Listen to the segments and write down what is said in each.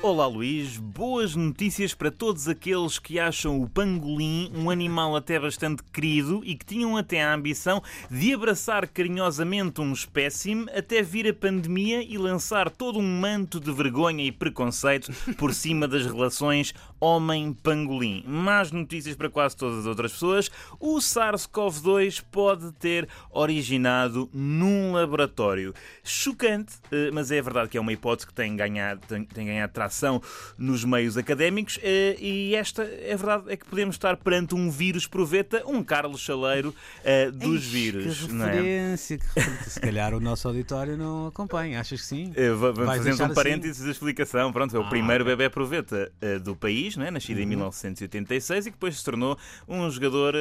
Olá Luís, boas notícias para todos aqueles que acham o pangolim um animal até bastante querido e que tinham até a ambição de abraçar carinhosamente um espécime até vir a pandemia e lançar todo um manto de vergonha e preconceito por cima das relações homem-pangolim. Más notícias para quase todas as outras pessoas, o SARS-CoV-2 pode ter originado num laboratório. Chocante, eh, mas é verdade que é uma hipótese que tem ganhado, tem, tem ganhado atração nos meios académicos eh, e esta é verdade é que podemos estar perante um vírus proveta, um Carlos Chaleiro uh, dos Eish, vírus. Que é? referência, que referência. Se calhar o nosso auditório não acompanha, achas que sim? Uh, Vamos fazendo um assim? parênteses da explicação. Pronto, é o Ah, primeiro bebê proveta do país, não é? nascido em Uhum. 1986 e que depois se tornou um jogador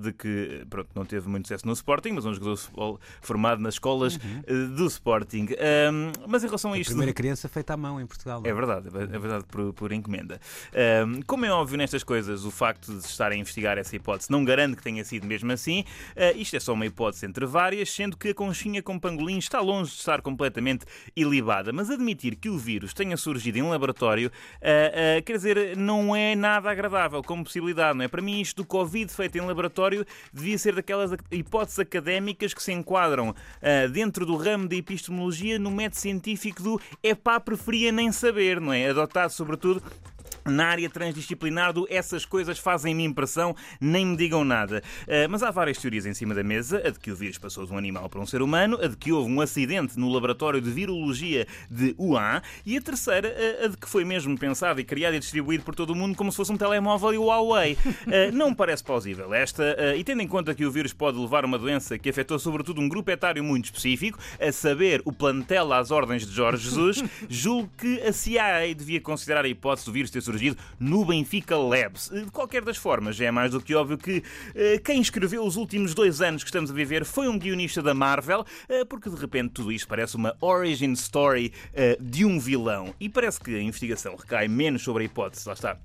de que pronto, não teve muito sucesso no Sporting, mas um jogador de futebol formado nas escolas uh, do Sporting. Um, mas em relação a Uhum. A isto. primeira criança feita à mão em Portugal. não É verdade, é verdade por, por encomenda. Ahm, como é óbvio nestas coisas, o facto de estar a investigar essa hipótese não garante que tenha sido mesmo assim. Ah, isto é só uma hipótese entre várias, sendo que a conchinha com pangolim está longe de estar completamente ilibada. Mas admitir que o vírus tenha surgido em laboratório, ah, ah, quer dizer, não é nada agradável como possibilidade, não é? Para mim, isto do Covid feito em laboratório devia ser daquelas hipóteses académicas que se enquadram dentro do ramo da epistemologia no método científico do é pá, preferia nem saber, não é? Adotado sobretudo na área transdisciplinar do essas coisas fazem-me impressão, nem me digam nada. Uh, mas há várias teorias em cima da mesa: a de que o vírus passou de um animal para um ser humano, a de que houve um acidente no laboratório de virologia de Wuhan, e a terceira, uh, a de que foi mesmo pensado e criado e distribuído por todo o mundo como se fosse um telemóvel e o Huawei. Uh, não parece plausível esta, e tendo em conta que o vírus pode levar uma doença que afetou sobretudo um grupo etário muito específico, a saber, o plantel às ordens de Jorge Jesus, julgo que a CIA devia considerar a hipótese do vírus ter surgido no Benfica Labs. De qualquer das formas, é mais do que óbvio que eh, quem escreveu os últimos dois anos que estamos a viver foi um guionista da Marvel, eh, porque de repente tudo isto parece uma origin story eh, de um vilão. E parece que a investigação recai menos sobre a hipótese, lá está,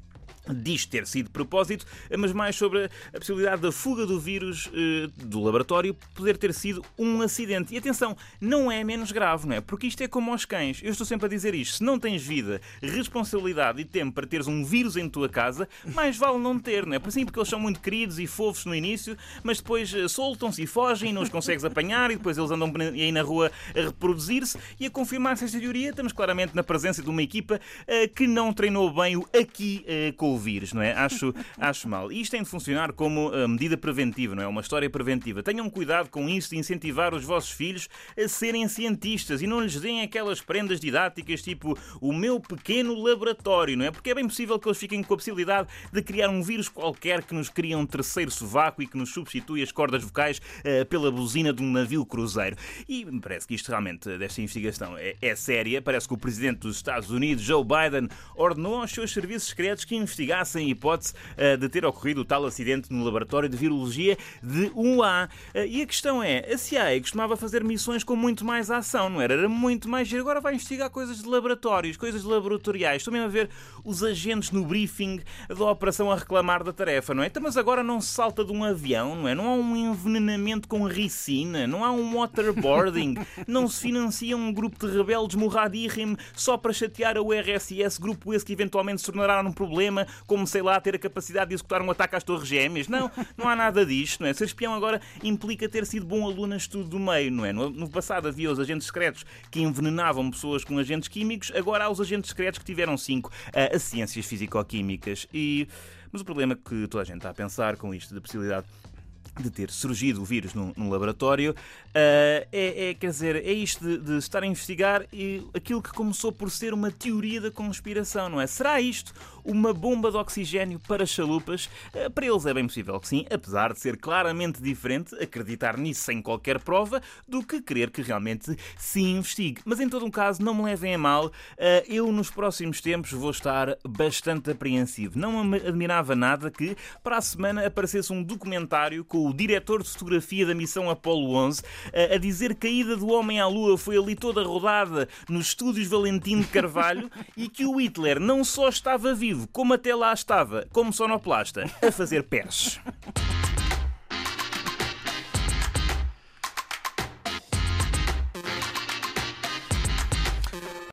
diz ter sido propósito, mas mais sobre a possibilidade da fuga do vírus eh, do laboratório poder ter sido um acidente. E atenção, não é menos grave, não é? Porque isto é como aos cães. Eu estou sempre a dizer isto. Se não tens vida, responsabilidade e tempo para teres um vírus em tua casa, mais vale não ter, não é? Por sim, porque eles são muito queridos e fofos no início, mas depois eh, soltam-se e fogem, não os consegues apanhar e depois eles andam aí na rua a reproduzir-se e a confirmar-se esta teoria. Estamos claramente na presença de uma equipa eh, que não treinou bem o aqui eh, com o vírus, não é? Acho, acho mal. E isto tem de funcionar como uh, medida preventiva, não é? Uma história preventiva. Tenham cuidado com isso de incentivar os vossos filhos a serem cientistas e não lhes deem aquelas prendas didáticas tipo o meu pequeno laboratório, não é? Porque é bem possível que eles fiquem com a possibilidade de criar um vírus qualquer que nos cria um terceiro sovaco e que nos substitui as cordas vocais uh, pela buzina de um navio cruzeiro. E me parece que isto realmente, desta investigação, é, é séria. Parece que o presidente dos Estados Unidos, Joe Biden, ordenou aos seus serviços secretos que investigassem a hipótese uh, de ter ocorrido o tal acidente no laboratório de virologia de Wuhan. Uh, e a questão é, a CIA costumava fazer missões com muito mais ação, não era? Era muito mais giro. Agora vai investigar coisas de laboratórios, coisas laboratoriais. Estou mesmo a ver os agentes no briefing da operação a reclamar da tarefa, não é? Então, mas agora não se salta de um avião, não é? Não há um envenenamento com ricina, não há um waterboarding, não se financia um grupo de rebeldes morradírrimo só para chatear a URSS, grupo esse que eventualmente se tornará num problema, como sei lá, ter a capacidade de executar um ataque às Torres Gêmeas. Não, não há nada disto, não é? Ser espião agora implica ter sido bom aluno a estudo do meio, não é? No, no passado havia os agentes secretos que envenenavam pessoas com agentes químicos, agora há os agentes secretos que tiveram cinco a, a ciências físico-químicas. E... Mas o problema que toda a gente está a pensar com isto da possibilidade de ter surgido o vírus num, num laboratório, uh, é, é, quer dizer, é isto de, de, estar a investigar e aquilo que começou por ser uma teoria da conspiração, não é? Será isto uma bomba de oxigênio para chalupas? Uh, para eles é bem possível que sim, apesar de ser claramente diferente acreditar nisso sem qualquer prova do que querer que realmente se investigue. Mas em todo um caso, não me levem a mal, uh, eu nos próximos tempos vou estar bastante apreensivo. Não me admirava nada que para a semana aparecesse um documentário com o diretor de fotografia da missão Apollo 11 a dizer que a ida do homem à Lua foi ali toda rodada nos estúdios Valentim de Carvalho e que o Hitler não só estava como até lá estava, como sonoplasta, a fazer pés.